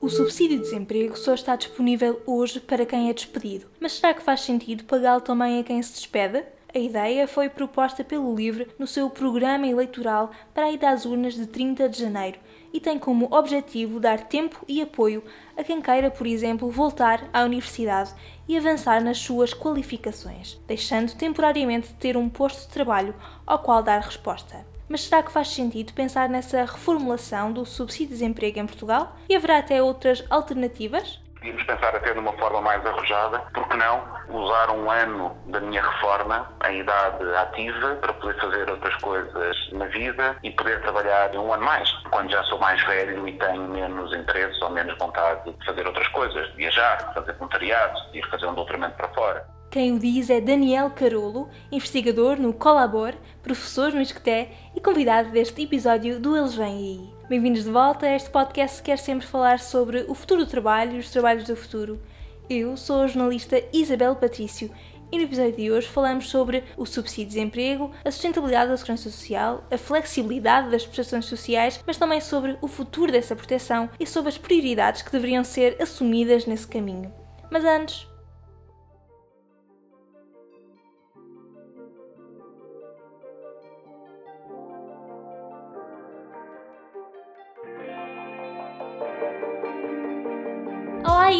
O subsídio de desemprego só está disponível hoje para quem é despedido, mas será que faz sentido pagá-lo também a quem se despede? A ideia foi proposta pelo LIVRE no seu programa eleitoral para a ida às urnas de 30 de janeiro e tem como objetivo dar tempo e apoio a quem queira, por exemplo, voltar à universidade e avançar nas suas qualificações, deixando temporariamente de ter um posto de trabalho ao qual dar resposta. Mas será que faz sentido pensar nessa reformulação do subsídio de desemprego em Portugal? E haverá até outras alternativas? Podíamos pensar até de uma forma mais arrojada, porque não usar um ano da minha reforma em idade ativa para poder fazer outras coisas na vida e poder trabalhar um ano mais, quando já sou mais velho e tenho menos interesse ou menos vontade de fazer outras coisas, de viajar, fazer voluntariado, de ir fazer um doutoramento para fora. Quem o diz é Daniel Carolo, investigador no Colabor, professor no Isqueté e convidado deste episódio do Eles Vêm Aí. Bem-vindos de volta a este podcast que quer sempre falar sobre o futuro do trabalho e os trabalhos do futuro. Eu sou a jornalista Isabel Patrício e no episódio de hoje falamos sobre o subsídio de desemprego, a sustentabilidade da segurança social, a flexibilidade das prestações sociais, mas também sobre o futuro dessa proteção e sobre as prioridades que deveriam ser assumidas nesse caminho. Mas antes,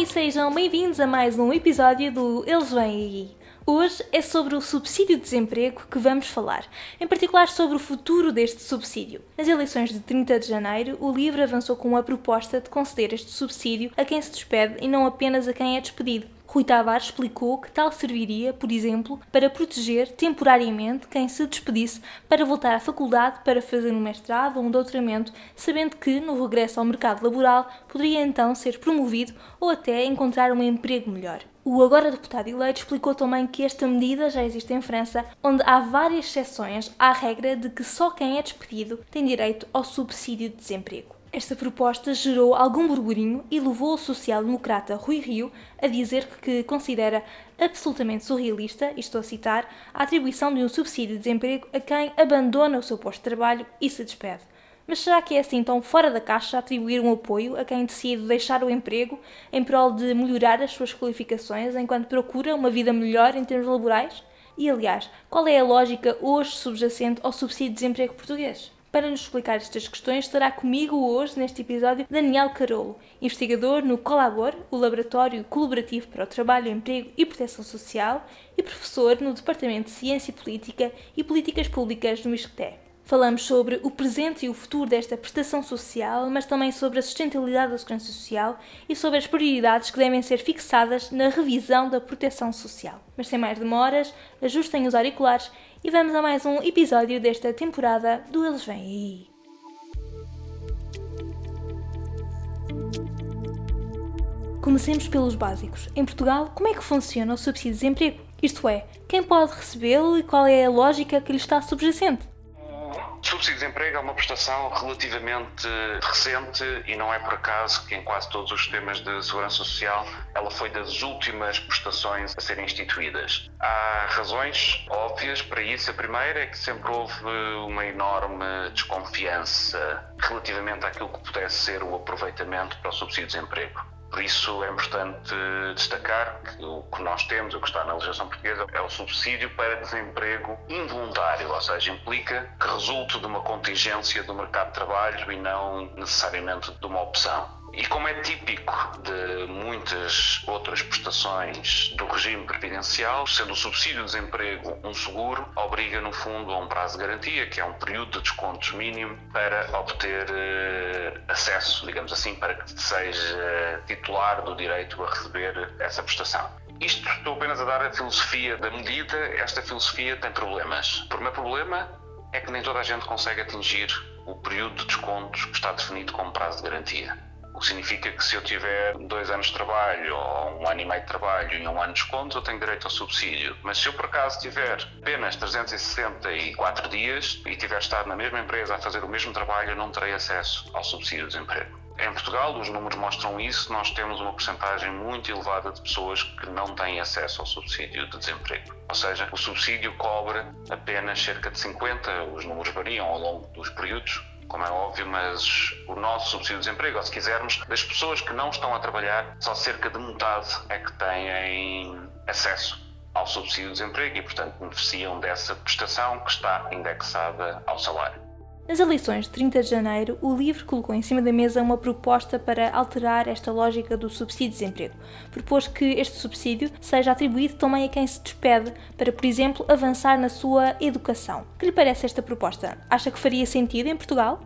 sejam bem-vindos a mais um episódio do Eles Vêm Aí. Hoje é sobre o subsídio de desemprego que vamos falar, em particular sobre o futuro deste subsídio. Nas eleições de 30 de janeiro, o LIVRE avançou com a proposta de conceder este subsídio a quem se despede e não apenas a quem é despedido. Rui Tavares explicou que tal serviria, por exemplo, para proteger temporariamente quem se despedisse para voltar à faculdade para fazer um mestrado ou um doutoramento, sabendo que, no regresso ao mercado laboral, poderia então ser promovido ou até encontrar um emprego melhor. O agora deputado eleito explicou também que esta medida já existe em França, onde há várias exceções à regra de que só quem é despedido tem direito ao subsídio de desemprego. Esta proposta gerou algum burburinho e levou o social-democrata Rui Rio a dizer que considera absolutamente surrealista, e estou a citar, a atribuição de um subsídio de desemprego a quem abandona o seu posto de trabalho e se despede. Mas será que é assim tão fora da caixa atribuir um apoio a quem decide deixar o emprego em prol de melhorar as suas qualificações enquanto procura uma vida melhor em termos laborais? E aliás, qual é a lógica hoje subjacente ao subsídio de desemprego português? Para nos explicar estas questões, estará comigo hoje, neste episódio, Daniel Carolo, investigador no Colabor, o Laboratório Colaborativo para o Trabalho, Emprego e Proteção Social, e professor no Departamento de Ciência Política e Políticas Públicas no ISCTE. Falamos sobre o presente e o futuro desta prestação social, mas também sobre a sustentabilidade da segurança social e sobre as prioridades que devem ser fixadas na revisão da proteção social. Mas sem mais demoras, ajustem os auriculares e vamos a mais um episódio desta temporada do Eles Vêm Aí. Comecemos pelos básicos. Em Portugal, como é que funciona o subsídio de desemprego? Isto é, quem pode recebê-lo e qual é a lógica que lhe está subjacente? Subsídio de desemprego é uma prestação relativamente recente e não é por acaso que em quase todos os sistemas de segurança social ela foi das últimas prestações a serem instituídas. Há razões óbvias para isso. A primeira é que sempre houve uma enorme desconfiança relativamente àquilo que pudesse ser o aproveitamento para o subsídio de desemprego. Por isso é importante destacar que o que nós temos, o que está na legislação portuguesa, é o subsídio para desemprego involuntário, ou seja, implica que resulte de uma contingência do mercado de trabalho e não necessariamente de uma opção. E como é típico de muitas outras prestações do regime previdencial, sendo o subsídio de desemprego um seguro, obriga no fundo a um prazo de garantia, que é um período de descontos mínimo para obter uh, acesso, digamos assim, para que seja titular do direito a receber essa prestação. Isto estou apenas a dar a filosofia da medida, esta filosofia tem problemas. O primeiro problema é que nem toda a gente consegue atingir o período de descontos que está definido como prazo de garantia. O que significa que se eu tiver dois anos de trabalho ou um ano e meio de trabalho e um ano de desconto, eu tenho direito ao subsídio. Mas se eu por acaso tiver apenas 364 dias e tiver estado na mesma empresa a fazer o mesmo trabalho, eu não terei acesso ao subsídio de desemprego. Em Portugal, os números mostram isso, nós temos uma porcentagem muito elevada de pessoas que não têm acesso ao subsídio de desemprego. Ou seja, o subsídio cobre apenas cerca de 50, os números variam ao longo dos períodos, como é óbvio, mas o nosso subsídio de desemprego, ou se quisermos, das pessoas que não estão a trabalhar, só cerca de metade é que têm acesso ao subsídio de desemprego e, portanto, beneficiam dessa prestação que está indexada ao salário. Nas eleições de 30 de janeiro, o LIVRE colocou em cima da mesa uma proposta para alterar esta lógica do subsídio de desemprego. Propôs que este subsídio seja atribuído também a quem se despede, para, por exemplo, avançar na sua educação. Que lhe parece esta proposta? Acha que faria sentido em Portugal?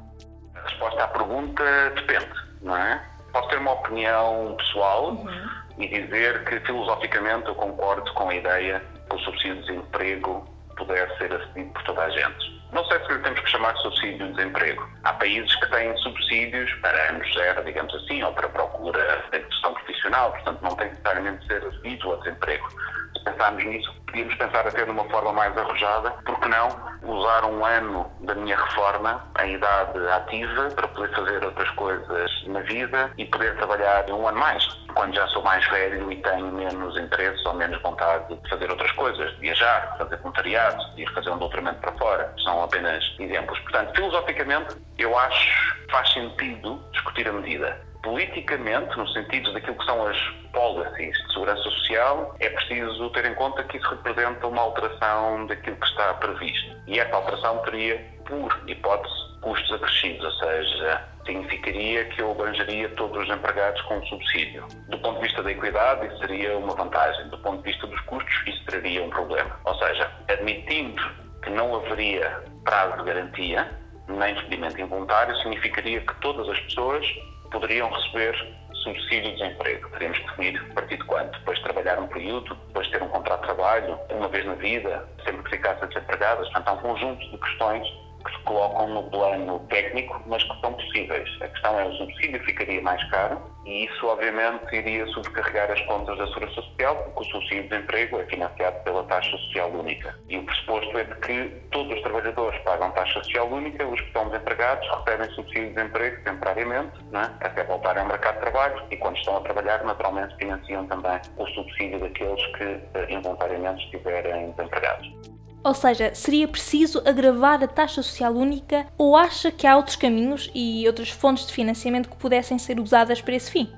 A resposta à pergunta depende, não é? Posso ter uma opinião pessoal uhum. e dizer que filosoficamente eu concordo com a ideia que o subsídio de desemprego pudesse ser acedido por toda a gente. Não sei se lhe temos que chamar de subsídio de desemprego. Há países que têm subsídios para anos zero, digamos assim, ou para procura de inserção profissional, portanto não tem necessariamente de ser acedido ao desemprego. Se pensarmos nisso, podíamos pensar até de uma forma mais arrojada, porque não usar um ano da minha reforma em idade ativa para poder fazer outras coisas na vida e poder trabalhar um ano mais quando já sou mais velho e tenho menos interesse ou menos vontade de fazer outras coisas, de viajar, fazer voluntariado, de ir fazer um doutoramento para fora. São apenas exemplos. Portanto, filosoficamente, eu acho que faz sentido discutir a medida. Politicamente, no sentido daquilo que são as policies de segurança social, é preciso ter em conta que isso representa uma alteração daquilo que está previsto. E essa alteração teria, por hipótese, custos acrescidos, ou seja, significaria que eu abrangeria todos os empregados com subsídio. Do ponto de vista da equidade, isso seria uma vantagem. Do ponto de vista dos custos, isso traria um problema. Ou seja, admitindo que não haveria prazo de garantia, nem despedimento involuntário, significaria que todas as pessoas poderiam receber subsídio de desemprego. Teríamos que definir a partir de quanto? Depois de trabalhar um período, depois de ter um contrato de trabalho, uma vez na vida, sempre que ficassem desempregadas. Portanto, há um conjunto de questões que se colocam no plano técnico, mas que são possíveis. A questão é o subsídio ficaria mais caro e isso, obviamente, iria sobrecarregar as contas da Segurança Social, porque o subsídio de desemprego é financiado pela taxa social única. E o pressuposto é de que todos os trabalhadores pagam taxa social única, os que estão desempregados recebem subsídio de desemprego temporariamente, é? até voltarem ao mercado de trabalho, e quando estão a trabalhar, naturalmente, financiam também o subsídio daqueles que eh, involuntariamente estiverem desempregados. Ou seja, seria preciso agravar a taxa social única ou acha que há outros caminhos e outras fontes de financiamento que pudessem ser usadas para esse fim?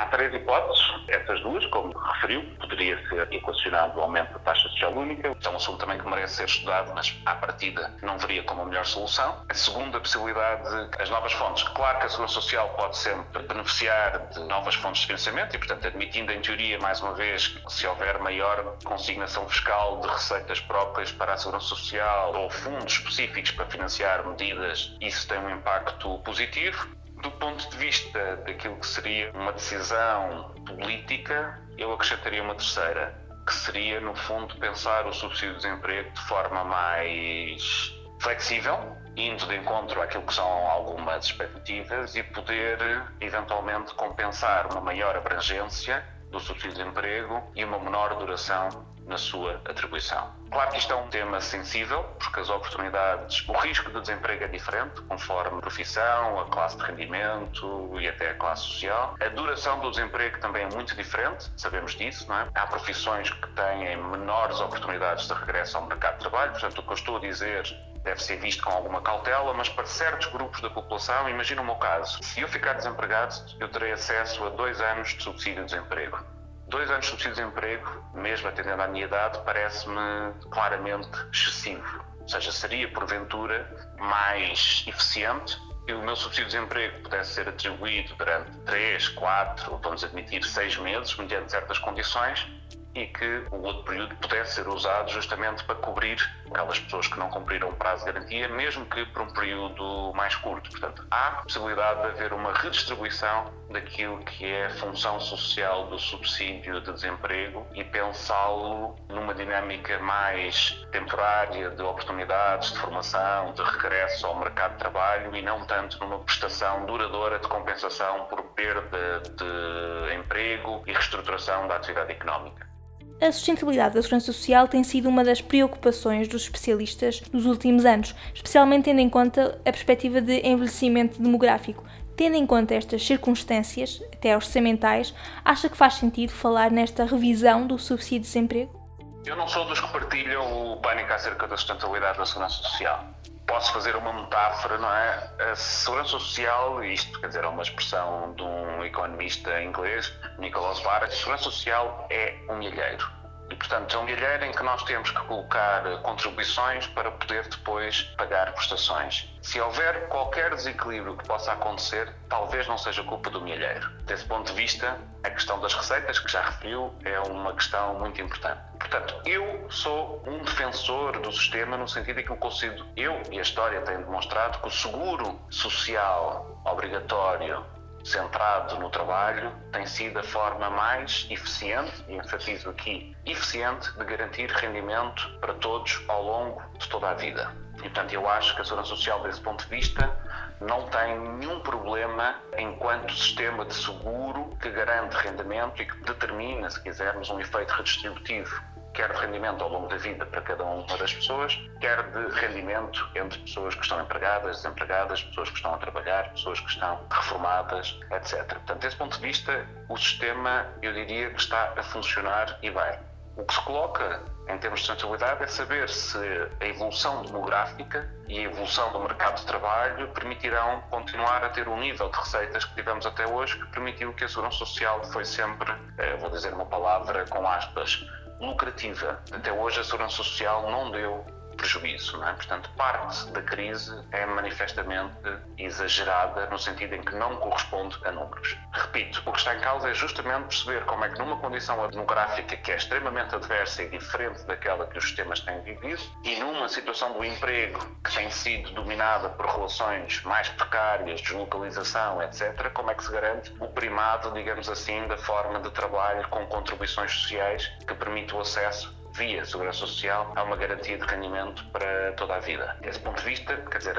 Há três hipóteses, essas duas, como referiu, poderia ser equacionado o aumento da taxa social única. É um assunto também que merece ser estudado, mas à partida não veria como a melhor solução. A segunda possibilidade, as novas fontes. Claro que a Segurança Social pode sempre beneficiar de novas fontes de financiamento e, portanto, admitindo em teoria, mais uma vez, que se houver maior consignação fiscal de receitas próprias para a Segurança Social ou fundos específicos para financiar medidas, isso tem um impacto positivo. Do ponto de vista daquilo que seria uma decisão política, eu acrescentaria uma terceira, que seria, no fundo, pensar o subsídio de desemprego de forma mais flexível, indo de encontro àquilo que são algumas expectativas e poder, eventualmente, compensar uma maior abrangência do subsídio de desemprego e uma menor duração na sua atribuição. Claro que isto é um tema sensível, porque as oportunidades, o risco de desemprego é diferente, conforme a profissão, a classe de rendimento e até a classe social. A duração do desemprego também é muito diferente, sabemos disso, não é? Há profissões que têm menores oportunidades de regresso ao mercado de trabalho, portanto, o que eu estou a dizer deve ser visto com alguma cautela, mas para certos grupos da população, imagina o meu caso, se eu ficar desempregado, eu terei acesso a dois anos de subsídio de desemprego Dois anos de subsídio de desemprego, mesmo atendendo à minha idade, parece-me claramente excessivo. Ou seja, seria porventura mais eficiente que o meu subsídio de desemprego pudesse ser atribuído durante três, quatro, vamos admitir, seis meses, mediante certas condições, e que o outro período pudesse ser usado justamente para cobrir aquelas pessoas que não cumpriram o prazo de garantia, mesmo que por um período mais curto. Portanto, há possibilidade de haver uma redistribuição daquilo que é a função social do subsídio de desemprego e pensá-lo numa dinâmica mais temporária de oportunidades de formação, de regresso ao mercado de trabalho e não tanto numa prestação duradoura de compensação por perda de emprego e reestruturação da atividade económica. A sustentabilidade da segurança social tem sido uma das preocupações dos especialistas nos últimos anos, especialmente tendo em conta a perspectiva de envelhecimento demográfico. Tendo em conta estas circunstâncias, até orçamentais, acha que faz sentido falar nesta revisão do subsídio de desemprego? Eu não sou dos que partilham o pânico acerca da sustentabilidade da segurança social posso fazer uma metáfora, não é? A segurança social, isto quer dizer, é uma expressão de um economista inglês, Nicholas Barr, a segurança social é um milheiro. E, portanto, é um milheiro em que nós temos que colocar contribuições para poder depois pagar prestações. Se houver qualquer desequilíbrio que possa acontecer, talvez não seja culpa do milheiro. Desse ponto de vista, a questão das receitas, que já referiu, é uma questão muito importante. Portanto, eu sou um defensor do sistema no sentido em que eu consigo, eu e a história têm demonstrado que o seguro social obrigatório centrado no trabalho tem sido a forma mais eficiente, e enfatizo aqui, eficiente, de garantir rendimento para todos ao longo de toda a vida. E, portanto, eu acho que a Segurança Social, desse ponto de vista, não tem nenhum problema enquanto sistema de seguro que garante rendimento e que determina, se quisermos, um efeito redistributivo quer de rendimento ao longo da vida para cada uma das pessoas, quer de rendimento entre pessoas que estão empregadas, desempregadas, pessoas que estão a trabalhar, pessoas que estão reformadas, etc. Portanto, desse ponto de vista, o sistema, eu diria que está a funcionar e bem. O que se coloca em termos de sustentabilidade é saber se a evolução demográfica e a evolução do mercado de trabalho permitirão continuar a ter o nível de receitas que tivemos até hoje, que permitiu que a segurança social foi sempre, eh, vou dizer uma palavra com aspas, lucrativa. Até hoje a segurança social não deu prejuízo, não é? Portanto, parte da crise é manifestamente exagerada no sentido em que não corresponde a números. Repito, o que está em causa é justamente perceber como é que numa condição demográfica que é extremamente adversa e diferente daquela que os sistemas têm vivido e numa situação do emprego que tem sido dominada por relações mais precárias, deslocalização, etc., como é que se garante o primado, digamos assim, da forma de trabalho com contribuições sociais que permite o acesso via Segurança Social, há uma garantia de rendimento para toda a vida. Desse ponto de vista, quer dizer,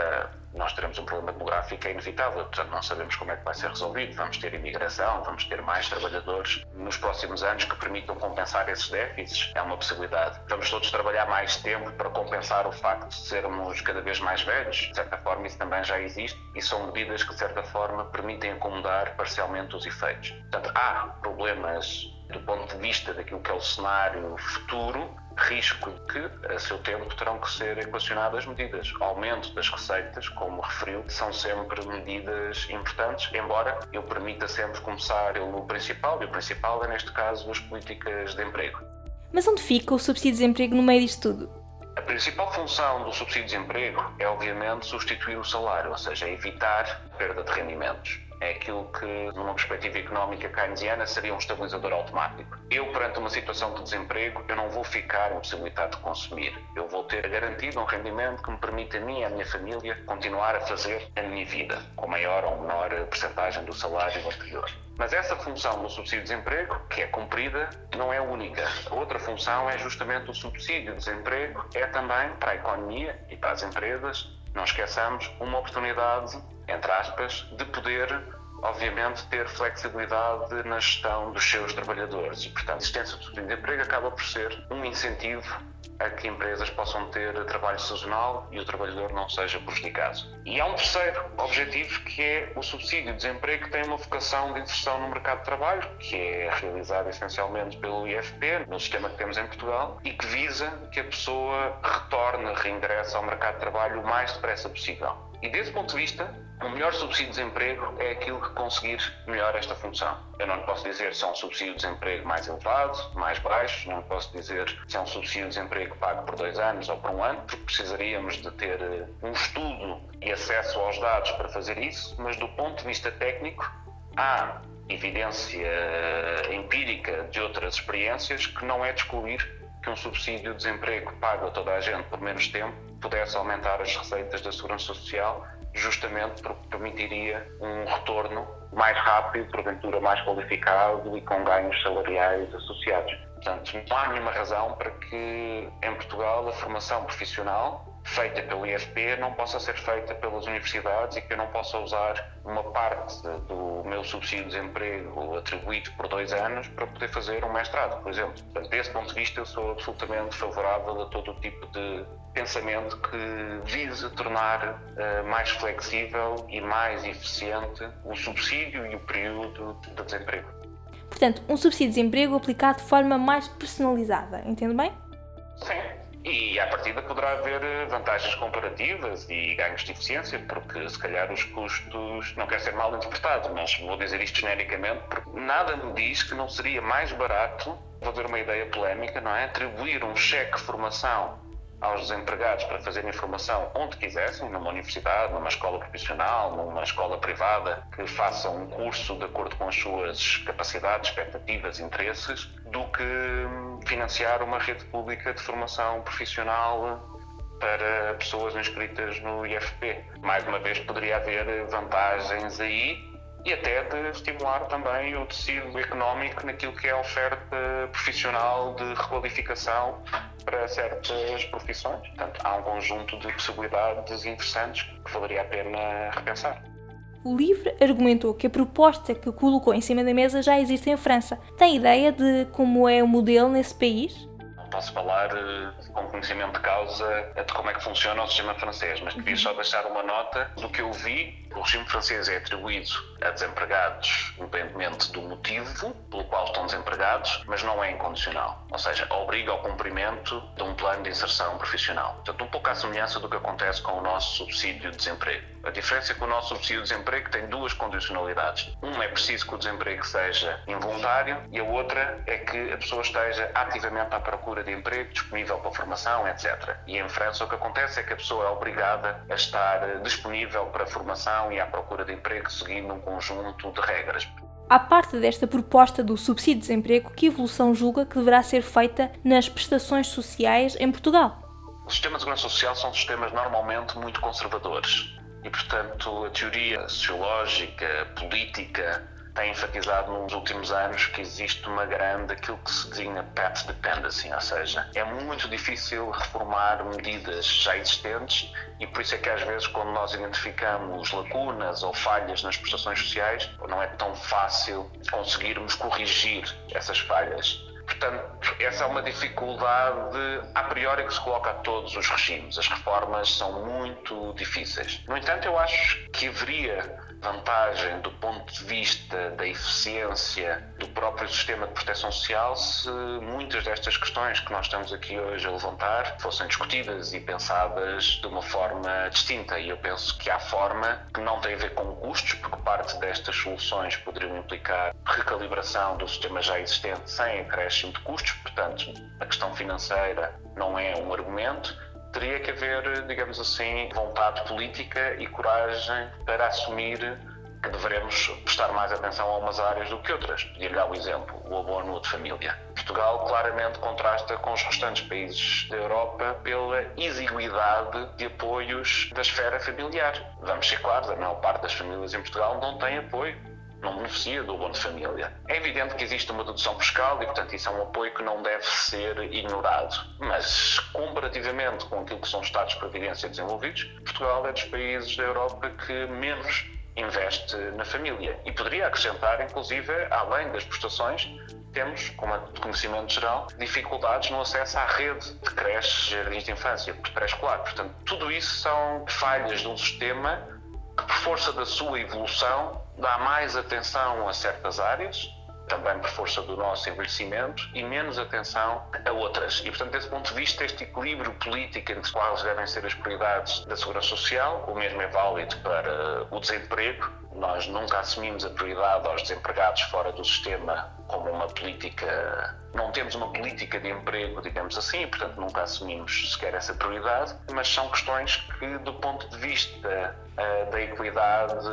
nós teremos um problema demográfico é inevitável, portanto não sabemos como é que vai ser resolvido. Vamos ter imigração, vamos ter mais trabalhadores nos próximos anos que permitam compensar esses déficits, é uma possibilidade. Vamos todos trabalhar mais tempo para compensar o facto de sermos cada vez mais velhos, de certa forma isso também já existe e são medidas que de certa forma permitem acomodar parcialmente os efeitos. Portanto, há problemas do ponto de vista daquilo que é o cenário futuro, risco que, a seu tempo, terão que ser equacionadas medidas. O aumento das receitas, como referiu, são sempre medidas importantes, embora eu permita sempre começar pelo principal, e o principal é, neste caso, as políticas de emprego. Mas onde fica o subsídio de desemprego no meio disto tudo? A principal função do subsídio de desemprego é, obviamente, substituir o salário, ou seja, evitar perda de rendimentos é aquilo que, numa perspectiva económica keynesiana, seria um estabilizador automático. Eu, perante uma situação de desemprego, eu não vou ficar impossibilitado de consumir. Eu vou ter garantido um rendimento que me permita a mim e à minha família continuar a fazer a minha vida, com maior ou menor percentagem do salário anterior. Mas essa função do subsídio de desemprego, que é cumprida, não é única. A outra função é justamente o subsídio de desemprego, é também para a economia e para as empresas, não esqueçamos, uma oportunidade entre aspas, de poder, obviamente, ter flexibilidade na gestão dos seus trabalhadores. E, portanto, a existência do subsídio de emprego acaba por ser um incentivo a que empresas possam ter trabalho sazonal e o trabalhador não seja prejudicado. E há um terceiro objetivo que é o subsídio de desemprego que tem uma vocação de inserção no mercado de trabalho, que é realizado essencialmente pelo IFP, no sistema que temos em Portugal, e que visa que a pessoa retorne, reingresse ao mercado de trabalho o mais depressa possível. E desse ponto de vista, o melhor subsídio de desemprego é aquilo que conseguir melhor esta função. Eu não posso dizer se é um subsídio de desemprego mais elevado, mais baixo, não posso dizer se é um subsídio de desemprego pago por dois anos ou por um ano, porque precisaríamos de ter eh, um estudo e acesso aos dados para fazer isso, mas do ponto de vista técnico, há evidência eh, empírica de outras experiências que não é de excluir que um subsídio de desemprego pago a toda a gente por menos tempo pudesse aumentar as receitas da segurança social justamente porque permitiria um retorno mais rápido, porventura mais qualificado e com ganhos salariais associados. Portanto, não há nenhuma razão para que em Portugal a formação profissional feita pelo IFP não possa ser feita pelas universidades e que eu não possa usar uma parte do meu subsídio de desemprego atribuído por dois anos para poder fazer um mestrado, por exemplo. Portanto, desse ponto de vista, eu sou absolutamente favorável a todo o tipo de pensamento que vise tornar uh, mais flexível e mais eficiente o subsídio e o período de desemprego. Portanto, um subsídio de desemprego aplicado de forma mais personalizada, entende bem? E à partida poderá haver eh, vantagens comparativas e ganhos de eficiência, porque se calhar os custos, não quer ser mal interpretado, mas vou dizer isto genericamente, porque nada me diz que não seria mais barato, vou ter uma ideia polémica, não é? Atribuir um cheque de formação aos desempregados para fazerem formação onde quisessem, numa universidade, numa escola profissional, numa escola privada, que façam um curso de acordo com as suas capacidades, expectativas, interesses, do que hum, financiar uma rede pública de formação profissional para pessoas inscritas no IFP. Mais uma vez, poderia haver vantagens aí e até de estimular também o tecido económico naquilo que é a oferta profissional de requalificação para certas profissões. Portanto, há um conjunto de possibilidades interessantes que valeria a pena repensar. O LIVRE argumentou que a proposta que colocou em cima da mesa já existe em França. Tem ideia de como é o modelo nesse país? Posso falar eh, com conhecimento de causa de como é que funciona o sistema francês, mas devia só deixar uma nota do que eu vi. O regime francês é atribuído a desempregados, independentemente do motivo pelo qual estão desempregados, mas não é incondicional. Ou seja, obriga ao cumprimento de um plano de inserção profissional. Portanto, um pouco à semelhança do que acontece com o nosso subsídio de desemprego. A diferença é que o nosso subsídio de desemprego tem duas condicionalidades. Uma é preciso que o desemprego seja involuntário e a outra é que a pessoa esteja ativamente à procura procura de emprego, disponível para formação, etc. E em França o que acontece é que a pessoa é obrigada a estar eh, disponível para formação e à procura de emprego seguindo um conjunto de regras. À parte desta proposta do subsídio de desemprego, que evolução julga que deverá ser feita nas prestações sociais em Portugal? Os sistemas de segurança social são sistemas normalmente muito conservadores e, portanto, a teoria sociológica, política, tem enfatizado nos últimos anos que existe uma grande, aquilo que se designa path dependency, ou seja, é muito difícil reformar medidas já existentes e por isso é que às vezes quando nós identificamos lacunas ou falhas nas prestações sociais, não é tão fácil conseguirmos corrigir essas falhas. Portanto, essa é uma dificuldade a priori que se coloca a todos os regimes. As reformas são muito difíceis. No entanto, eu acho que haveria vantagem do ponto de vista da eficiência do próprio sistema de proteção social se muitas destas questões que nós estamos aqui hoje a levantar fossem discutidas e pensadas de uma forma distinta. E eu penso que há forma que não tem a ver com custos, porque parte destas soluções poderiam implicar recalibração do sistema já existente sem acréscimo de custos, portanto, a questão financeira não é um argumento teria que haver, digamos assim, vontade política e coragem para assumir que devemos prestar mais atenção a umas áreas do que outras. Pedir-lhe o exemplo, o abono de família. Portugal claramente contrasta com os restantes países da Europa pela exiguidade de apoios da esfera familiar. Vamos ser claros, a maior parte das famílias em Portugal não tem apoio não beneficia do abono de família. É evidente que existe uma dedução fiscal e, portanto, isso é um apoio que não deve ser ignorado. Mas, comparativamente com aquilo que são Estados de Previdência desenvolvidos, Portugal é dos países da Europa que menos investe na família. E poderia acrescentar, inclusive, além das prestações, temos, como é de conhecimento geral, dificuldades no acesso à rede de creches, jardins de infância, pré-escolar. Portanto, tudo isso são falhas de um sistema força da sua evolução, dá mais atenção a certas áreas, também por força do nosso envelhecimento, e menos atenção a outras. E, portanto, desse ponto de vista, este equilíbrio político entre quais devem ser as prioridades da segurança social, o mesmo é válido para o desemprego. Nós nunca assumimos a prioridade aos desempregados fora do sistema como uma política. Não temos uma política de emprego, digamos assim, e, portanto, nunca assumimos sequer essa prioridade, mas são questões que, do ponto de vista uh, da equidade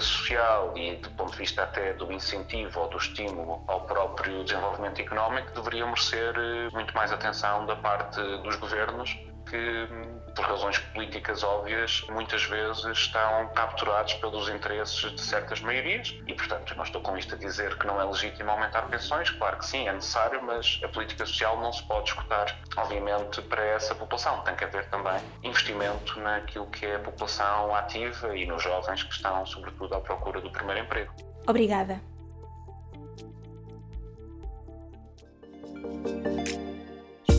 social e do ponto de vista até do incentivo ou do estímulo ao próprio desenvolvimento económico, deveriam merecer uh, muito mais atenção da parte dos governos que, por razões políticas óbvias, muitas vezes estão capturados pelos interesses de certas maiorias e, portanto, não estou com isto a dizer que não é legítimo aumentar pensões, claro que sim, é necessário, mas a política social não se pode escutar, obviamente, para essa população. Tem que haver também investimento naquilo que é a população ativa e nos jovens que estão, sobretudo, à procura do primeiro emprego. Obrigada.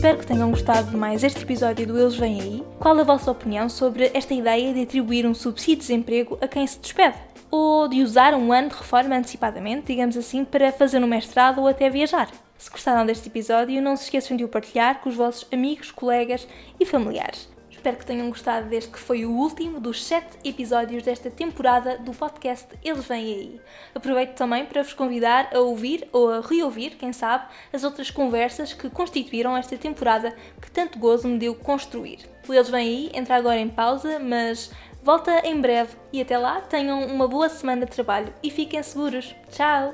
Espero que tenham gostado de mais este episódio do Eles Vêm Aí. Qual a vossa opinião sobre esta ideia de atribuir um subsídio de desemprego a quem se despede? Ou de usar um ano de reforma antecipadamente, digamos assim, para fazer um mestrado ou até viajar? Se gostaram deste episódio, não se esqueçam de o partilhar com os vossos amigos, colegas e familiares. Espero que tenham gostado deste que foi o último dos sete episódios desta temporada do podcast Eles Vêm Aí. Aproveito também para vos convidar a ouvir ou a reouvir, quem sabe, as outras conversas que constituíram esta temporada que tanto gozo me deu construir. O Eles Vêm Aí entra agora em pausa, mas volta em breve e até lá tenham uma boa semana de trabalho e fiquem seguros. Tchau!